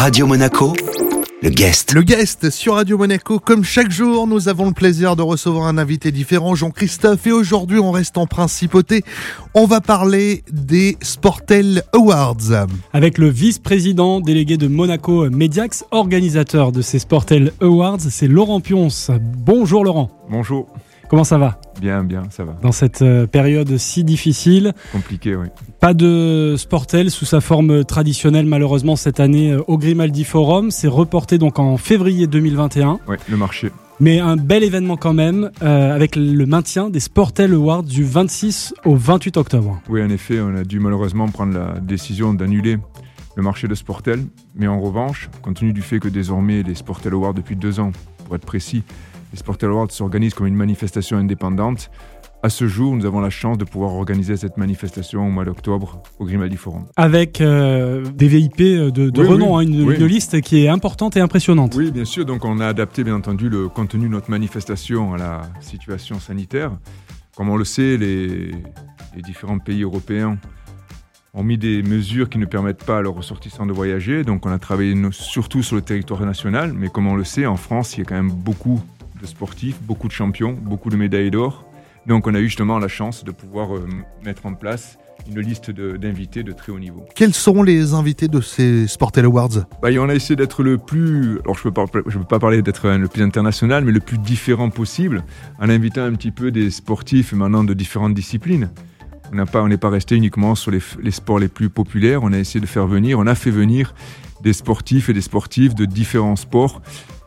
Radio Monaco, le guest. Le guest sur Radio Monaco, comme chaque jour, nous avons le plaisir de recevoir un invité différent, Jean-Christophe, et aujourd'hui on reste en principauté. On va parler des Sportel Awards. Avec le vice-président délégué de Monaco Mediax, organisateur de ces Sportel Awards, c'est Laurent Pionce. Bonjour Laurent. Bonjour. Comment ça va Bien, bien, ça va. Dans cette euh, période si difficile. Compliqué, oui. Pas de Sportel sous sa forme traditionnelle, malheureusement, cette année euh, au Grimaldi Forum. C'est reporté donc en février 2021. Oui, le marché. Mais un bel événement quand même, euh, avec le maintien des Sportel Awards du 26 au 28 octobre. Oui, en effet, on a dû malheureusement prendre la décision d'annuler le marché de Sportel. Mais en revanche, compte tenu du fait que désormais les Sportel Awards, depuis deux ans, pour être précis, les Sportel Awards s'organisent comme une manifestation indépendante. À ce jour, nous avons la chance de pouvoir organiser cette manifestation au mois d'octobre au Grimaldi Forum. Avec euh, des VIP de, de Oui, renom, oui, hein, une, oui. une liste qui est importante et impressionnante. Oui, bien sûr. Donc, on a adapté, bien entendu, le contenu de notre manifestation à la situation sanitaire. Comme on le sait, les, les différents pays européens ont mis des mesures qui ne permettent pas à leurs ressortissants de voyager. Donc, on a travaillé surtout sur le territoire national. Mais comme on le sait, en France, il y a quand même beaucoup de sportifs, beaucoup de champions, beaucoup de médailles d'or. Donc, on a eu justement la chance de pouvoir euh, mettre en place une liste d'invités de très haut niveau. Quels seront les invités de ces Sportel Awards? Bah, on a essayé d'être le plus, alors je peux je peux pas parler d'être le plus international, mais le plus différent possible, en invitant un petit peu des sportifs maintenant de différentes disciplines. On pas, n'est pas resté uniquement sur les, les sports les plus populaires. On a essayé de faire venir, on a fait venir des sportifs et des sportifs de différents sports.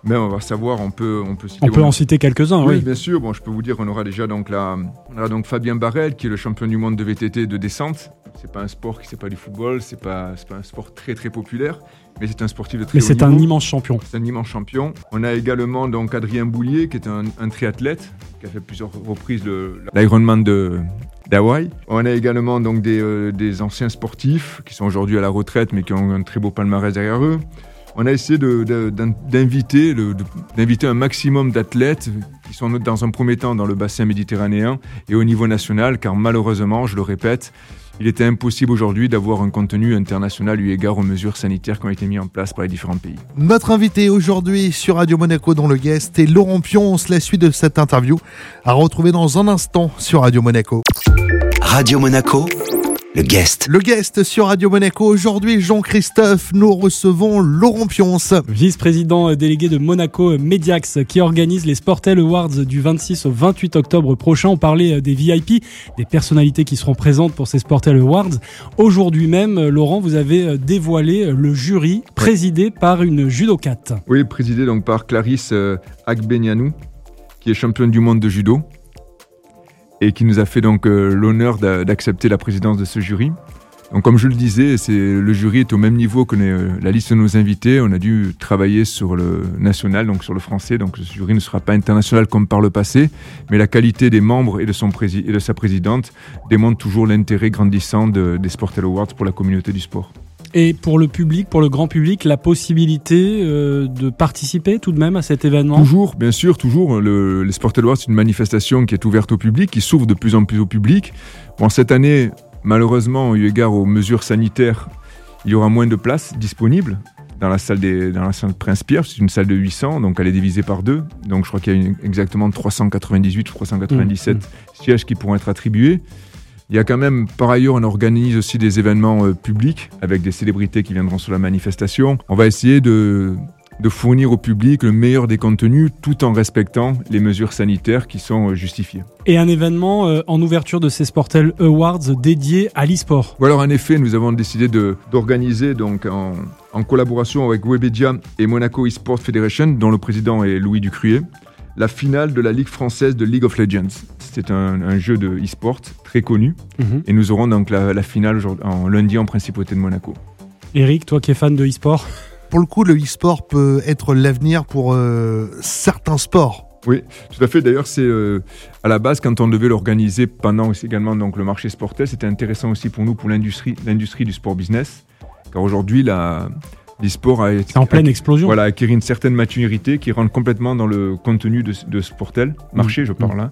Mais on va savoir, on peut, on peut citer. On peut en citer quelques-uns, Oui, oui. bien sûr. Bon, je peux vous dire qu'on aura déjà donc la, on aura donc Fabien Barrel qui est le champion du monde de VTT de descente. C'est pas un sport qui c'est pas du football, c'est pas, c'est pas un sport très très populaire, mais c'est un sportif de très Mais haut c'est un immense champion. C'est un immense champion. On a également donc Adrien Boulier, qui est un, un triathlète, qui a fait plusieurs reprises l'Ironman de d'Hawaï. On a également donc des, euh, des anciens sportifs qui sont aujourd'hui à la retraite, mais qui ont un très beau palmarès derrière eux. On a essayé de- de- d'in- d'inviter de- un maximum d'athlètes qui sont dans un premier temps dans le bassin méditerranéen et au niveau national, car malheureusement, je le répète, il était impossible aujourd'hui d'avoir un contenu international eu égard aux mesures sanitaires qui ont été mises en place par les différents pays. Notre invité aujourd'hui sur Radio Monaco dans le guest est Laurent Pionce. La suite de cette interview à retrouver dans un instant sur Radio Monaco. Radio Monaco, le guest. Le guest sur Radio Monaco aujourd'hui, Jean-Christophe. Nous recevons Laurent Pionce. Vice-président euh, délégué de Monaco Mediax qui organise les Sportel Awards du 26 au 28 octobre prochain. On parlait euh, des VIP, des personnalités qui seront présentes pour ces Sportel Awards. Aujourd'hui même, euh, Laurent, vous avez euh, dévoilé euh, le jury présidé par une judokate. Oui, présidé donc par Clarisse euh, Agbenyanu, qui est championne du monde de judo et qui nous a fait donc euh, l'honneur d'a- d'accepter la présidence de ce jury. Donc comme je le disais, le jury est au même niveau que euh, la liste de nos invités. On a dû travailler sur le national, donc sur le français. Donc ce jury ne sera pas international comme par le passé, mais la qualité des membres et de, sa présidente démontre toujours l'intérêt grandissant de- des Sportel Awards pour la communauté du sport. Et pour le public, pour le grand public, la possibilité euh, de participer tout de même à cet événement? Toujours, bien sûr, toujours. Le, les Sport Awards, c'est une manifestation qui est ouverte au public, qui s'ouvre de plus en plus au public. Bon, cette année, malheureusement, eu égard aux mesures sanitaires, il y aura moins de places disponibles dans la salle, des, dans la salle Prince-Pierre. C'est une salle de 800, donc elle est divisée par deux. Donc je crois qu'il y a une- exactement 398 ou 397 Mmh, sièges qui pourront être attribués. Il y a quand même, par ailleurs, on organise aussi des événements euh, publics avec des célébrités qui viendront sur la manifestation. On va essayer de, de fournir au public le meilleur des contenus tout en respectant les mesures sanitaires qui sont euh, justifiées. Et un événement euh, en ouverture de ces Sportel Awards dédié à l'e-sport. Ou alors, en effet, nous avons décidé d'organiser donc en, en collaboration avec Webedia et Monaco eSport Federation, dont le président est Louis Ducruyer, la finale de la Ligue française de League of Legends. C'est un, un jeu de e-sport très connu. Et nous aurons donc la, la finale aujourd'hui- en lundi en principauté de Monaco. Eric, toi qui es fan de e-sport, Pour le coup, le e-sport peut être l'avenir pour euh, certains sports. Oui, tout à fait. D'ailleurs, c'est euh, à la base quand on devait l'organiser pendant aussi également donc le marché sportif, c'était intéressant aussi pour nous pour l'industrie, l'industrie du sport business, car aujourd'hui la l'e-sport a c'est en pleine explosion. voilà acquérir une certaine maturité qui rentre complètement dans le contenu de, de Sportel marché, je parle là,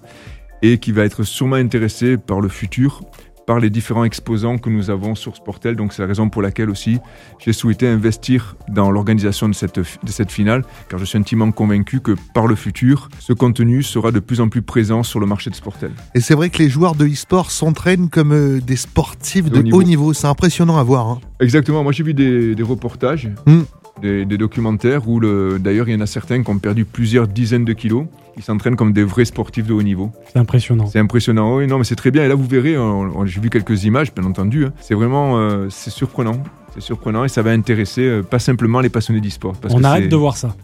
et qui va être sûrement intéressé par le futur par les différents exposants que nous avons sur Sportel. Donc c'est la raison pour laquelle aussi j'ai souhaité investir dans l'organisation de cette, de cette finale, car je suis intimement convaincu que par le futur, ce contenu sera de plus en plus présent sur le marché de Sportel. Et c'est vrai que les joueurs de e-sport s'entraînent comme euh, des sportifs de, haut niveau. C'est impressionnant à voir. hein. Exactement, moi j'ai vu des, des reportages, Mm. Des, des documentaires où le- d'ailleurs il y en a certains qui ont perdu plusieurs dizaines de kilos. Ils s'entraînent comme des vrais sportifs de haut niveau. C'est impressionnant. C'est impressionnant. Oui, non, mais c'est très bien. Et là, vous verrez, j'ai vu quelques images, bien entendu. hein. C'est vraiment, euh, c'est surprenant. C'est surprenant et ça va intéresser euh, pas simplement les passionnés d'e-sport. parce On arrête de voir ça.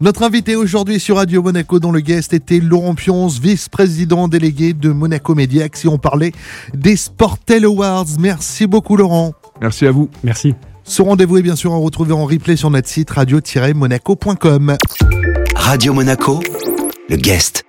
Notre invité aujourd'hui sur Radio Monaco, dont le guest était Laurent Pionce, vice-président délégué de Monaco Mediax. Et on parlait des Sportel Awards. Merci beaucoup, Laurent. Merci à vous. Merci. Ce rendez-vous est bien sûr à retrouver en replay sur notre site radio-monaco.com. Radio Monaco, le guest.